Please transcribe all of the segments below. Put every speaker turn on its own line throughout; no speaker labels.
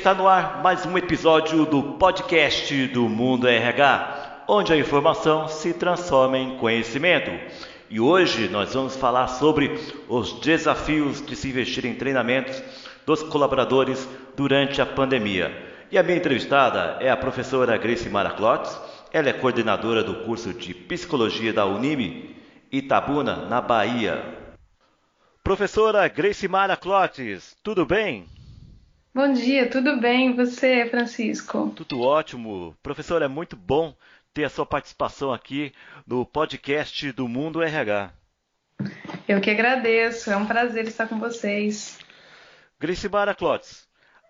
Está no ar mais um episódio do podcast do Mundo RH, onde a informação se transforma em conhecimento. E hoje nós vamos falar sobre os desafios de se investir em treinamentos dos colaboradores durante a pandemia. E a minha entrevistada é a professora Grace Maraclotes. Ela é coordenadora do curso de Psicologia da Unime Itabuna, na Bahia. Professora Grace Maraclotes, tudo bem?
Bom dia, tudo bem? E você, Francisco?
Tudo ótimo. Professor, é muito bom ter a sua participação aqui no podcast do Mundo RH.
Eu que agradeço, é um prazer estar com vocês.
Gricimara Clotes,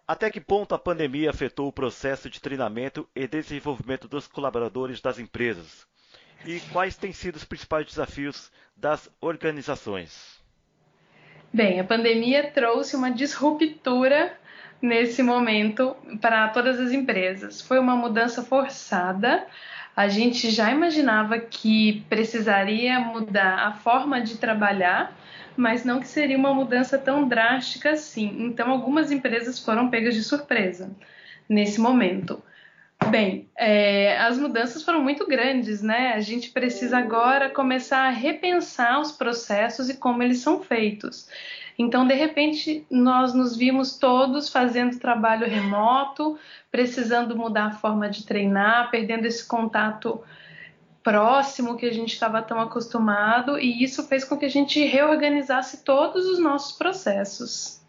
até que ponto a pandemia afetou o processo de treinamento e desenvolvimento dos colaboradores das empresas? E quais têm sido os principais desafios das organizações?
Bem, a pandemia trouxe uma disruptura nesse momento para todas as empresas. Foi uma mudança forçada. A gente já imaginava que precisaria mudar a forma de trabalhar, mas não que seria uma mudança tão drástica assim. Então, algumas empresas foram pegas de surpresa nesse momento. Bem, é, as mudanças foram muito grandes, né? A gente precisa agora começar a repensar os processos e como eles são feitos. Então, de repente, nós nos vimos todos fazendo trabalho remoto, precisando mudar a forma de treinar, perdendo esse contato próximo que a gente estava tão acostumado, e isso fez com que a gente reorganizasse todos os nossos processos.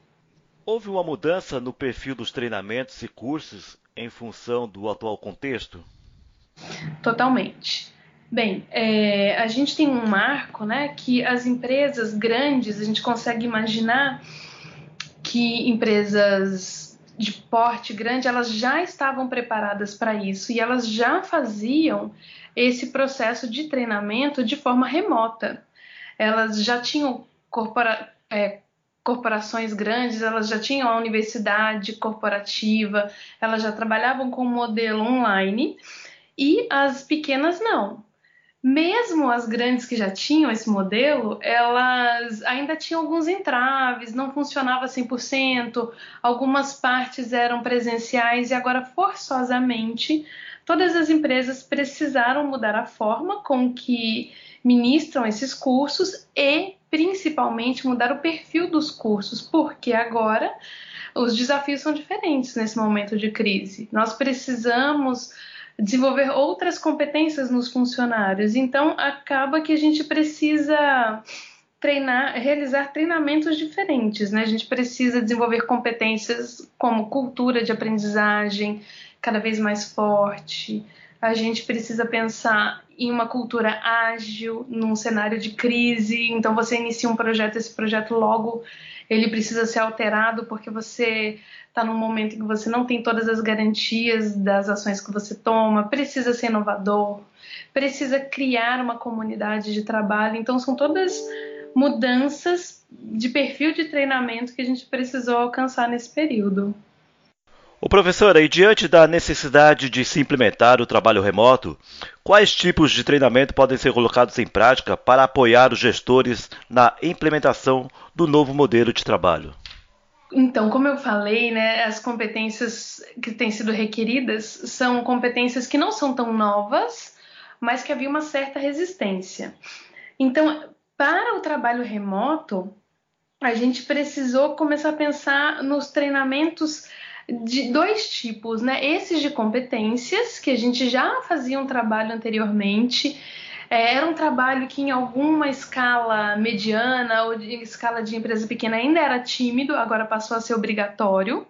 Houve uma mudança no perfil dos treinamentos e cursos em função do atual contexto?
Totalmente. Bem, é, a gente tem um marco, né, que as empresas grandes, a gente consegue imaginar que empresas de porte grande, elas já estavam preparadas para isso e elas já faziam esse processo de treinamento de forma remota. Elas já tinham corpora, é, corporações grandes, elas já tinham a universidade corporativa, elas já trabalhavam com o modelo online e as pequenas não mesmo as grandes que já tinham esse modelo, elas ainda tinham alguns entraves, não funcionava 100%, algumas partes eram presenciais e agora forçosamente todas as empresas precisaram mudar a forma com que ministram esses cursos e principalmente mudar o perfil dos cursos, porque agora os desafios são diferentes nesse momento de crise. Nós precisamos desenvolver outras competências nos funcionários. Então, acaba que a gente precisa treinar, realizar treinamentos diferentes, né? A gente precisa desenvolver competências como cultura de aprendizagem cada vez mais forte. A gente precisa pensar em uma cultura ágil, num cenário de crise. Então, você inicia um projeto, esse projeto logo ele precisa ser alterado porque você está num momento em que você não tem todas as garantias das ações que você toma, precisa ser inovador, precisa criar uma comunidade de trabalho. Então, são todas mudanças de perfil de treinamento que a gente precisou alcançar nesse período.
O professor, e diante da necessidade de se implementar o trabalho remoto, quais tipos de treinamento podem ser colocados em prática para apoiar os gestores na implementação do novo modelo de trabalho?
Então, como eu falei, né, as competências que têm sido requeridas são competências que não são tão novas, mas que havia uma certa resistência. Então, para o trabalho remoto, a gente precisou começar a pensar nos treinamentos de dois tipos, né? Esses de competências, que a gente já fazia um trabalho anteriormente, é, era um trabalho que em alguma escala mediana ou de escala de empresa pequena ainda era tímido, agora passou a ser obrigatório.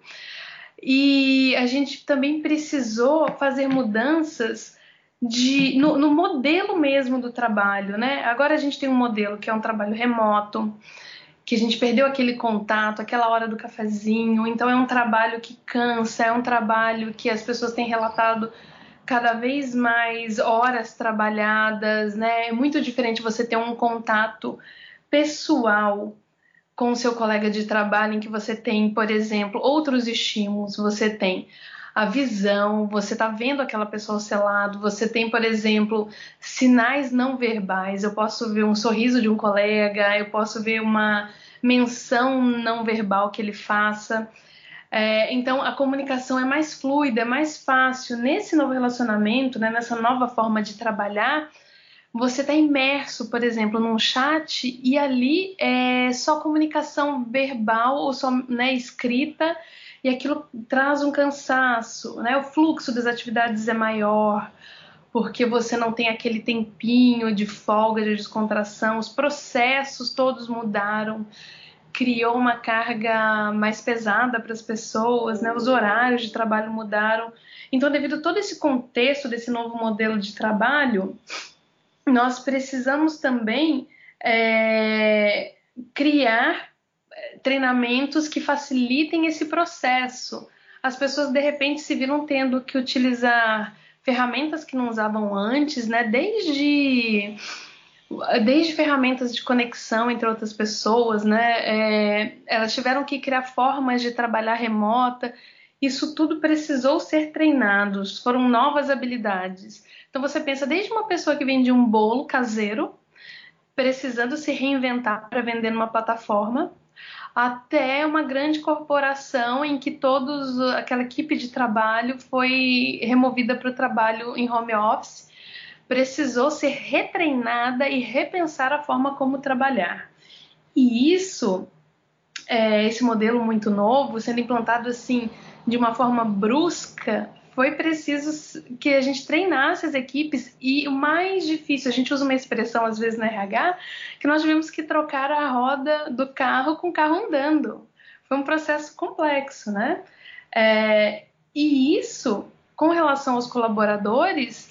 E a gente também precisou fazer mudanças de, no, no modelo mesmo do trabalho, né? Agora a gente tem um modelo que é um trabalho remoto, que a gente perdeu aquele contato, aquela hora do cafezinho. Então é um trabalho que cansa, é um trabalho que as pessoas têm relatado cada vez mais horas trabalhadas, né? É muito diferente você ter um contato pessoal com o seu colega de trabalho em que você tem, por exemplo, outros estímulos, você tem a visão, você está vendo aquela pessoa ao seu lado, você tem, por exemplo, sinais não verbais. Eu posso ver um sorriso de um colega, eu posso ver uma menção não verbal que ele faça É, então a comunicação é mais fluida, é mais fácil. Nesse novo relacionamento, né, nessa nova forma de trabalhar, você está imerso, por exemplo, num chat e ali é só comunicação verbal ou só né, escrita e aquilo traz um cansaço, né? O fluxo das atividades é maior porque você não tem aquele tempinho de folga, de descontração, os processos todos mudaram, criou uma carga mais pesada para as pessoas, né? Os horários de trabalho mudaram. Então, devido a todo esse contexto desse novo modelo de trabalho, nós precisamos também é, criar é, treinamentos que facilitem esse processo. As pessoas de repente se viram tendo que utilizar ferramentas que não usavam antes, né? Desde desde ferramentas de conexão entre outras pessoas, né? É, elas tiveram que criar formas de trabalhar remota. Isso tudo precisou ser treinado, foram novas habilidades. Então você pensa desde uma pessoa que vende um bolo caseiro, precisando se reinventar para vender numa plataforma, até uma grande corporação em que todos aquela equipe de trabalho foi removida para o trabalho em home office, precisou ser retreinada e repensar a forma como trabalhar. E isso, é, esse modelo muito novo, sendo implantado assim de uma forma brusca, foi preciso que a gente treinasse as equipes e o mais difícil, a gente usa uma expressão às vezes na RH, que nós tivemos que trocar a roda do carro com o carro andando. Foi um processo complexo, né? É, e isso, com relação aos colaboradores,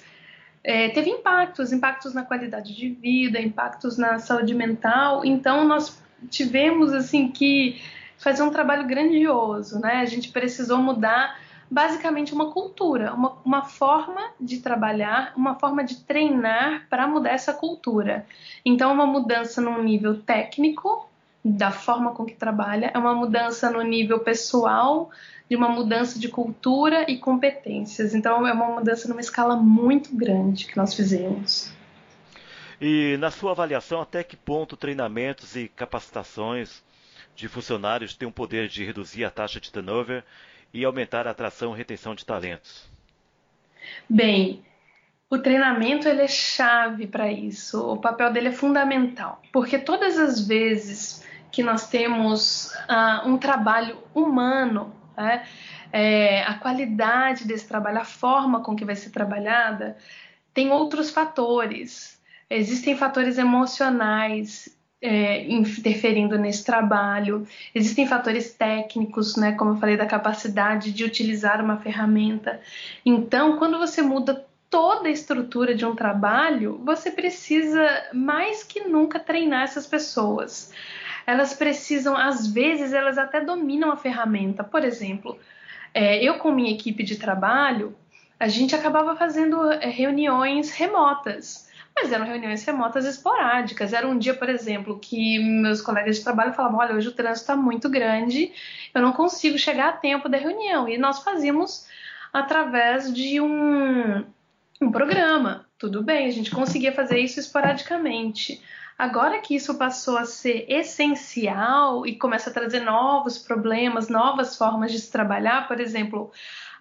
é, teve impactos, impactos na qualidade de vida, impactos na saúde mental. Então nós tivemos assim que fazer um trabalho grandioso, né? A gente precisou mudar basicamente uma cultura, uma, uma forma de trabalhar, uma forma de treinar para mudar essa cultura. Então, uma mudança no nível técnico, da forma com que trabalha, é uma mudança no nível pessoal, de uma mudança de cultura e competências. Então, é uma mudança numa escala muito grande que nós fizemos.
E na sua avaliação, até que ponto treinamentos e capacitações de funcionários têm o poder de reduzir a taxa de turnover e aumentar a atração e retenção de talentos?
Bem, o treinamento ele é chave para isso. O papel dele é fundamental, porque todas as vezes que nós temos uh, um trabalho humano, né, é, a qualidade desse trabalho, a forma com que vai ser trabalhada, tem outros fatores. Existem fatores emocionais, é, interferindo nesse trabalho. Existem fatores técnicos, né, como eu falei, da capacidade de utilizar uma ferramenta. Então, quando você muda toda a estrutura de um trabalho, você precisa mais que nunca treinar essas pessoas. Elas precisam, às vezes, elas até dominam a ferramenta. Por exemplo, é, eu com minha equipe de trabalho, a gente acabava fazendo é, reuniões remotas mas eram reuniões remotas esporádicas. Era um dia, por exemplo, que meus colegas de trabalho falavam: olha, hoje o trânsito está muito grande, eu não consigo chegar a tempo da reunião. E nós fazíamos através de um, um programa. Tudo bem, a gente conseguia fazer isso esporadicamente. Agora que isso passou a ser essencial e começa a trazer novos problemas, novas formas de se trabalhar, por exemplo,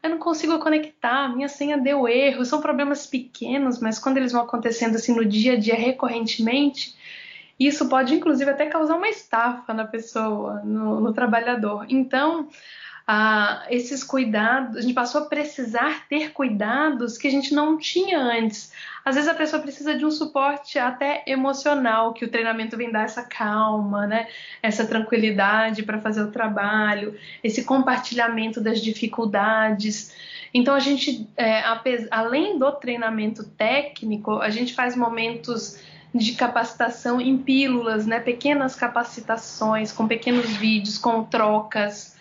eu não consigo conectar, minha senha deu erro. São problemas pequenos, mas quando eles vão acontecendo assim no dia a dia recorrentemente, isso pode inclusive até causar uma estafa na pessoa, no, no trabalhador. Então, ah, esses cuidados, a gente passou a precisar ter cuidados que a gente não tinha antes. Às vezes a pessoa precisa de um suporte até emocional, que o treinamento vem dar essa calma, né? Essa tranquilidade para fazer o trabalho, esse compartilhamento das dificuldades. Então a gente, é, além do treinamento técnico, a gente faz momentos de capacitação em pílulas, né? Pequenas capacitações com pequenos vídeos, com trocas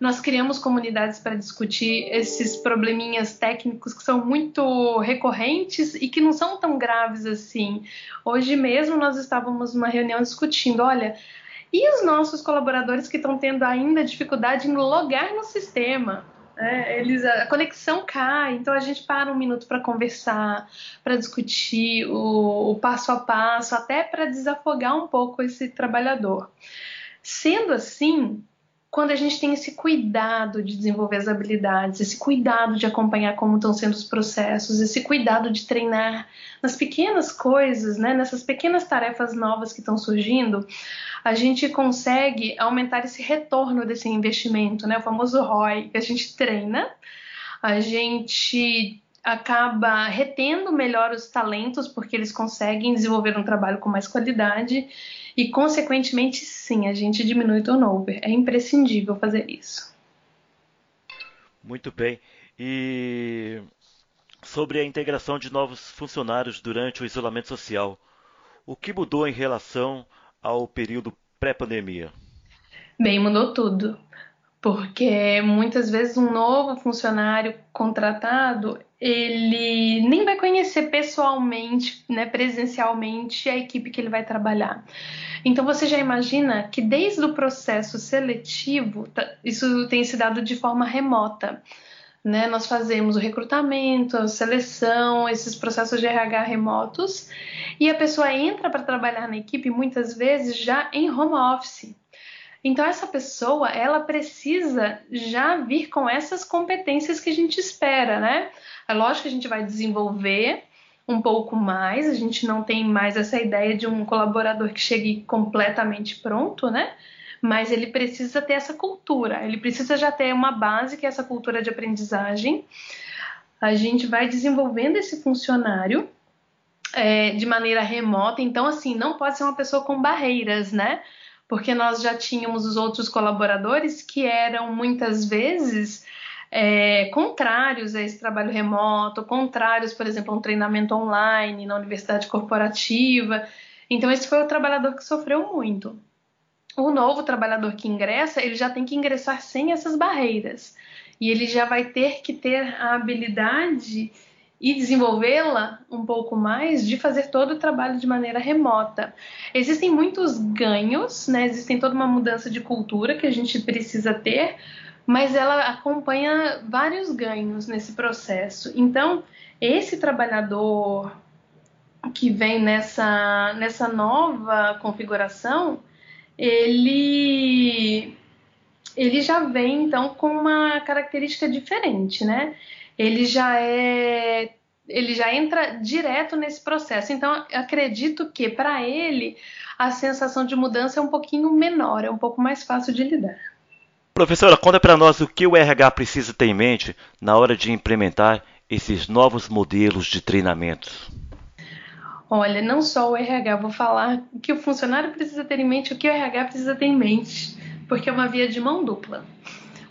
nós criamos comunidades para discutir esses probleminhas técnicos que são muito recorrentes e que não são tão graves assim. Hoje mesmo nós estávamos numa reunião discutindo, olha, e os nossos colaboradores que estão tendo ainda dificuldade em logar no sistema? É, eles, a conexão cai, então a gente para um minuto para conversar, para discutir o, o passo a passo, até para desafogar um pouco esse trabalhador. Sendo assim, quando a gente tem esse cuidado de desenvolver as habilidades, esse cuidado de acompanhar como estão sendo os processos, esse cuidado de treinar nas pequenas coisas, né, nessas pequenas tarefas novas que estão surgindo, a gente consegue aumentar esse retorno desse investimento, né, o famoso ROI, que a gente treina, a gente acaba retendo melhor os talentos porque eles conseguem desenvolver um trabalho com mais qualidade e, consequentemente, sim, a gente diminui o turnover. É imprescindível fazer isso.
Muito bem. E sobre a integração de novos funcionários durante o isolamento social, o que mudou em relação ao período pré-pandemia?
Bem, mudou tudo. Porque muitas vezes um novo funcionário contratado, ele nem vai conhecer pessoalmente, né, presencialmente a equipe que ele vai trabalhar. Então você já imagina que desde o processo seletivo, tá, isso tem se dado de forma remota. Né? Nós fazemos o recrutamento, a seleção, esses processos de RH remotos, e a pessoa entra para trabalhar na equipe muitas vezes já em home office. Então essa pessoa, ela precisa já vir com essas competências que a gente espera, né? É lógico que a gente vai desenvolver um pouco mais, a gente não tem mais essa ideia de um colaborador que chegue completamente pronto, né? Mas ele precisa ter essa cultura, ele precisa já ter uma base que é essa cultura de aprendizagem. A gente vai desenvolvendo esse funcionário é, de maneira remota, então assim, não pode ser uma pessoa com barreiras, né? Porque nós já tínhamos os outros colaboradores que eram muitas vezes é, contrários a esse trabalho remoto, contrários, por exemplo, a um treinamento online na universidade corporativa. Então, esse foi o trabalhador que sofreu muito. O novo trabalhador que ingressa, ele já tem que ingressar sem essas barreiras. E ele já vai ter que ter a habilidade e desenvolvê-la um pouco mais de fazer todo o trabalho de maneira remota. Existem muitos ganhos, né? Existem toda uma mudança de cultura que a gente precisa ter, mas ela acompanha vários ganhos nesse processo. Então, esse trabalhador que vem nessa, nessa nova configuração, ele, ele já vem então com uma característica diferente, né? Ele já é ele já entra direto nesse processo. Então, acredito que para ele a sensação de mudança é um pouquinho menor, é um pouco mais fácil de lidar.
Professora, conta para nós o que o RH precisa ter em mente na hora de implementar esses novos modelos de treinamento.
Olha, não só o RH, vou falar o que o funcionário precisa ter em mente, o que o RH precisa ter em mente, porque é uma via de mão dupla.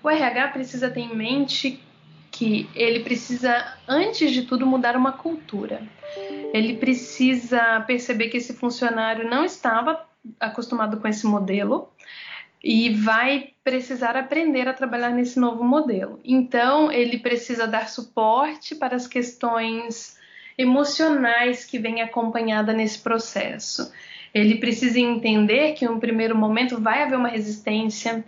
O RH precisa ter em mente que ele precisa, antes de tudo, mudar uma cultura. Ele precisa perceber que esse funcionário não estava acostumado com esse modelo e vai precisar aprender a trabalhar nesse novo modelo. Então, ele precisa dar suporte para as questões emocionais que vêm acompanhada nesse processo. Ele precisa entender que, em um primeiro momento, vai haver uma resistência,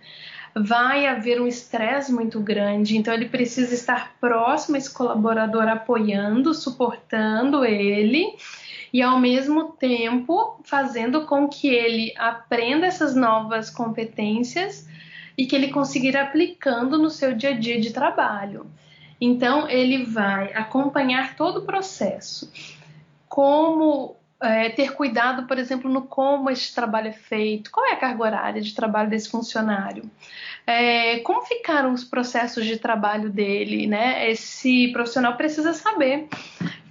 vai haver um estresse muito grande, então ele precisa estar próximo a esse colaborador, apoiando, suportando ele e ao mesmo tempo fazendo com que ele aprenda essas novas competências e que ele consiga ir aplicando no seu dia a dia de trabalho. Então, ele vai acompanhar todo o processo. Como é, ter cuidado, por exemplo, no como esse trabalho é feito, qual é a carga horária de trabalho desse funcionário, é, como ficaram os processos de trabalho dele, né? Esse profissional precisa saber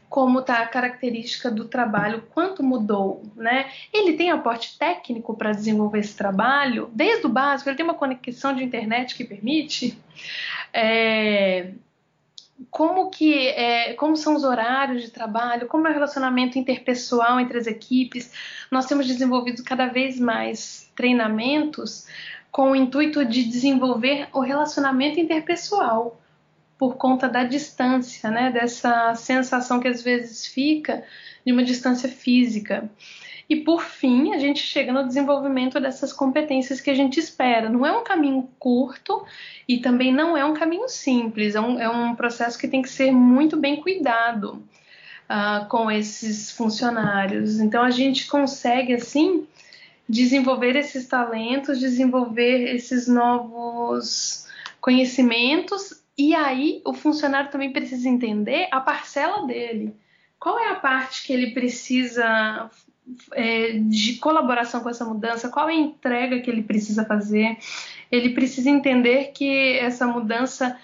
como está a característica do trabalho, quanto mudou, né? Ele tem aporte técnico para desenvolver esse trabalho, desde o básico, ele tem uma conexão de internet que permite. É, como que é, como são os horários de trabalho, como é o relacionamento interpessoal entre as equipes. Nós temos desenvolvido cada vez mais treinamentos com o intuito de desenvolver o relacionamento interpessoal por conta da distância, né? Dessa sensação que às vezes fica de uma distância física. E por fim, a gente chega no desenvolvimento dessas competências que a gente espera. Não é um caminho curto e também não é um caminho simples, é um, é um processo que tem que ser muito bem cuidado uh, com esses funcionários. Então a gente consegue, assim, desenvolver esses talentos, desenvolver esses novos conhecimentos e aí o funcionário também precisa entender a parcela dele. Qual é a parte que ele precisa é, de colaboração com essa mudança? Qual é a entrega que ele precisa fazer? Ele precisa entender que essa mudança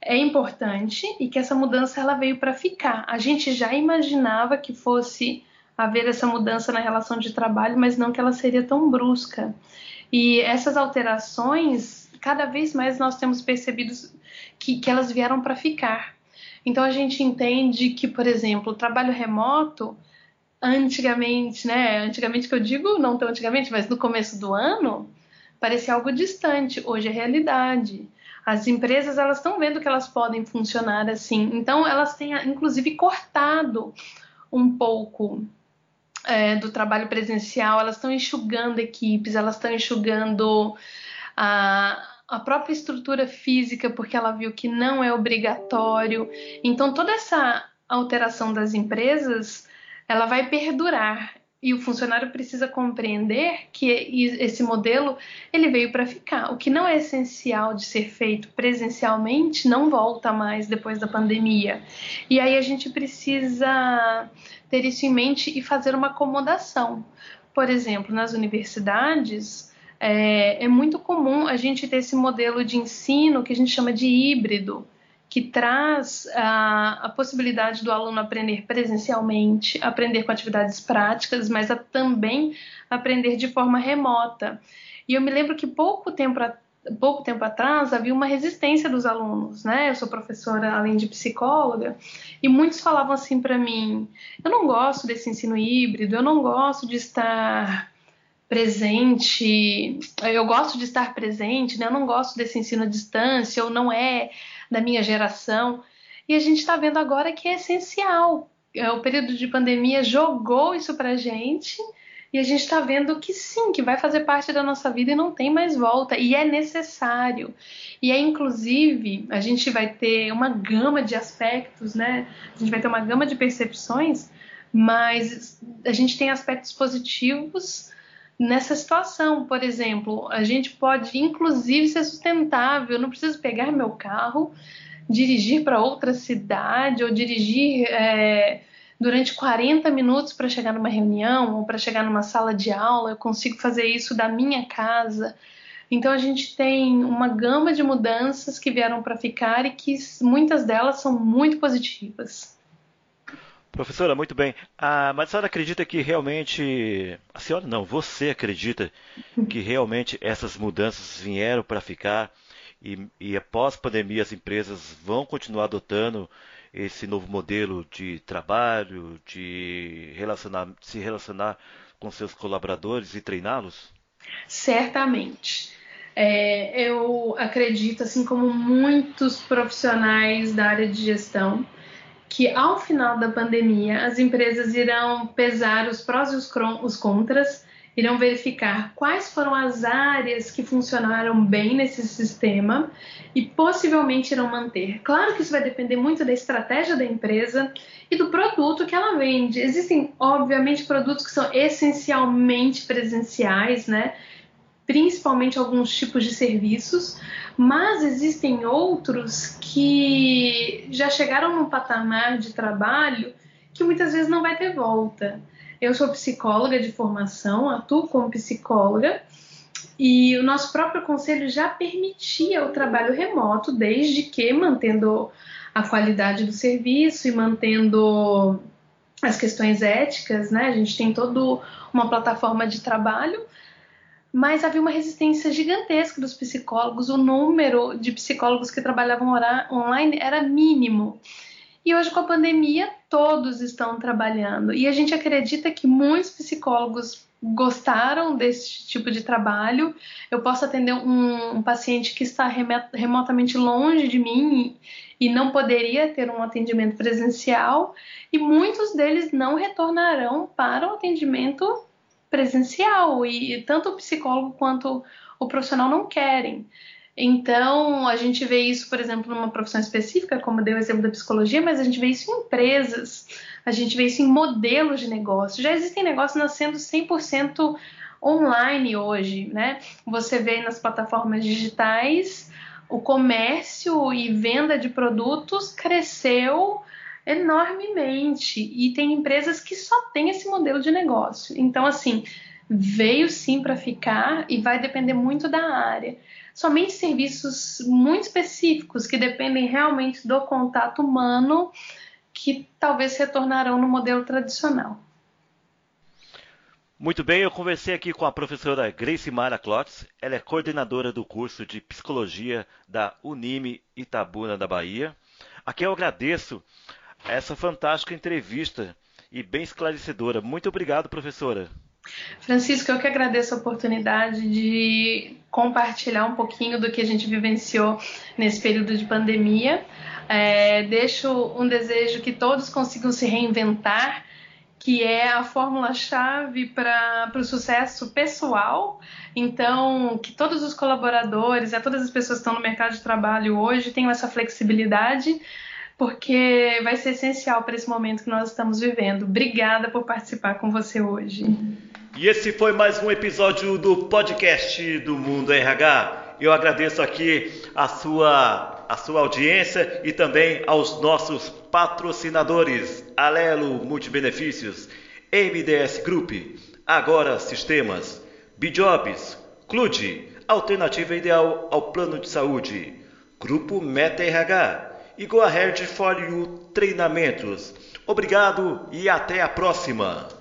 é importante e que essa mudança ela veio para ficar. A gente já imaginava que fosse haver essa mudança na relação de trabalho, mas não que ela seria tão brusca. E essas alterações, cada vez mais nós temos percebido que, que elas vieram para ficar. Então a gente entende que, por exemplo, o trabalho remoto, antigamente, né? Antigamente que eu digo, não tão antigamente, mas no começo do ano, parecia algo distante. Hoje é realidade. As empresas elas estão vendo que elas podem funcionar assim, então elas têm inclusive cortado um pouco é, do trabalho presencial, elas estão enxugando equipes, elas estão enxugando a, a própria estrutura física, porque ela viu que não é obrigatório. Então toda essa alteração das empresas ela vai perdurar e o funcionário precisa compreender que esse modelo ele veio para ficar. O que não é essencial de ser feito presencialmente não volta mais depois da pandemia. E aí a gente precisa ter isso em mente e fazer uma acomodação. Por exemplo, nas universidades é, é muito comum a gente ter esse modelo de ensino que a gente chama de híbrido que traz a, a, possibilidade do aluno aprender presencialmente, aprender com atividades práticas, mas a, também aprender de forma remota. E eu me lembro que pouco tempo, pouco tempo atrás havia uma resistência dos alunos, né? Eu sou professora além de psicóloga, e muitos falavam assim para mim: eu não gosto desse ensino híbrido, eu não gosto de estar presente, eu gosto de estar presente, né? Eu não gosto desse ensino à distância, ou não é da minha geração. E a gente está vendo agora que é essencial. É, o período de pandemia jogou isso para gente e a gente está vendo que sim, que vai fazer parte da nossa vida e não tem mais volta. E é necessário. E é inclusive, a gente vai ter uma gama de aspectos, né? A gente vai ter uma gama de percepções, mas a gente tem aspectos positivos nessa situação. Por exemplo, a gente pode inclusive ser sustentável, eu não preciso pegar meu carro, dirigir para outra cidade ou dirigir é, durante 40 minutos para chegar numa reunião ou para chegar numa sala de aula, eu consigo fazer isso da minha casa. Então a gente tem uma gama de mudanças que vieram para ficar e que muitas delas são muito positivas.
Professora, muito bem. Ah, mas a senhora acredita que realmente. A senhora não, você acredita que realmente essas mudanças vieram para ficar e, e após pandemia as empresas vão continuar adotando esse novo modelo de trabalho, de relacionar, se relacionar com seus colaboradores e treiná-los?
Certamente. É, eu acredito, assim como muitos profissionais da área de gestão, que ao final da pandemia as empresas irão pesar os prós e os, os contras, irão verificar quais foram as áreas que funcionaram bem nesse sistema e possivelmente irão manter. Claro que isso vai depender muito da estratégia da empresa e do produto que ela vende. Existem, obviamente, produtos que são essencialmente presenciais, né? Principalmente alguns tipos de serviços, mas existem outros que já chegaram num patamar de trabalho que muitas vezes não vai ter volta. Eu sou psicóloga de formação, atuo como psicóloga e o nosso próprio conselho já permitia o trabalho remoto, desde que mantendo a qualidade do serviço e mantendo as questões éticas, né? A gente tem toda uma plataforma de trabalho, mas havia uma resistência gigantesca dos psicólogos, o número de psicólogos que trabalhavam online era mínimo. E hoje, com a pandemia, todos estão trabalhando. E a gente acredita que muitos psicólogos gostaram desse tipo de trabalho. Eu posso atender um, um paciente que está remotamente longe de mim e, não poderia ter um atendimento presencial, e muitos deles não retornarão para o atendimento presencial e tanto o psicólogo quanto o profissional não querem. Então, a gente vê isso, por exemplo, numa profissão específica, como deu o exemplo da psicologia, mas a gente vê isso em empresas, a gente vê isso em modelos de negócio. Já existem negócios nascendo 100% online hoje, né? Você vê nas plataformas digitais o comércio e venda de produtos cresceu enormemente e tem empresas que só têm esse modelo de negócio. Então, assim, veio sim para ficar e vai depender muito da área. Somente serviços muito específicos que dependem realmente do contato humano que talvez retornarão no modelo tradicional.
Muito bem, eu conversei aqui com a professora Grace Mara Klotz. Ela é coordenadora do curso de Psicologia da Unime Itabuna da Bahia. Aqui eu agradeço essa fantástica entrevista e bem esclarecedora. Muito obrigado, professora.
Francisco, eu que agradeço a oportunidade de compartilhar um pouquinho do que a gente vivenciou nesse período de pandemia. É, deixo um desejo que todos consigam se reinventar que é a fórmula-chave para o sucesso pessoal. Então, que todos os colaboradores, todas as pessoas que estão no mercado de trabalho hoje tenham essa flexibilidade, porque vai ser essencial para esse momento que nós estamos vivendo. Obrigada por participar com você hoje.
E esse foi mais um episódio do podcast do Mundo RH. Eu agradeço aqui a sua, a sua audiência e também aos nossos patrocinadores Alelo Multibenefícios, MDS Group, Agora Sistemas, Bijobs, Clude, Alternativa Ideal ao Plano de Saúde, Grupo Meta RH e Go Ahead for You Treinamentos. Obrigado e até a próxima!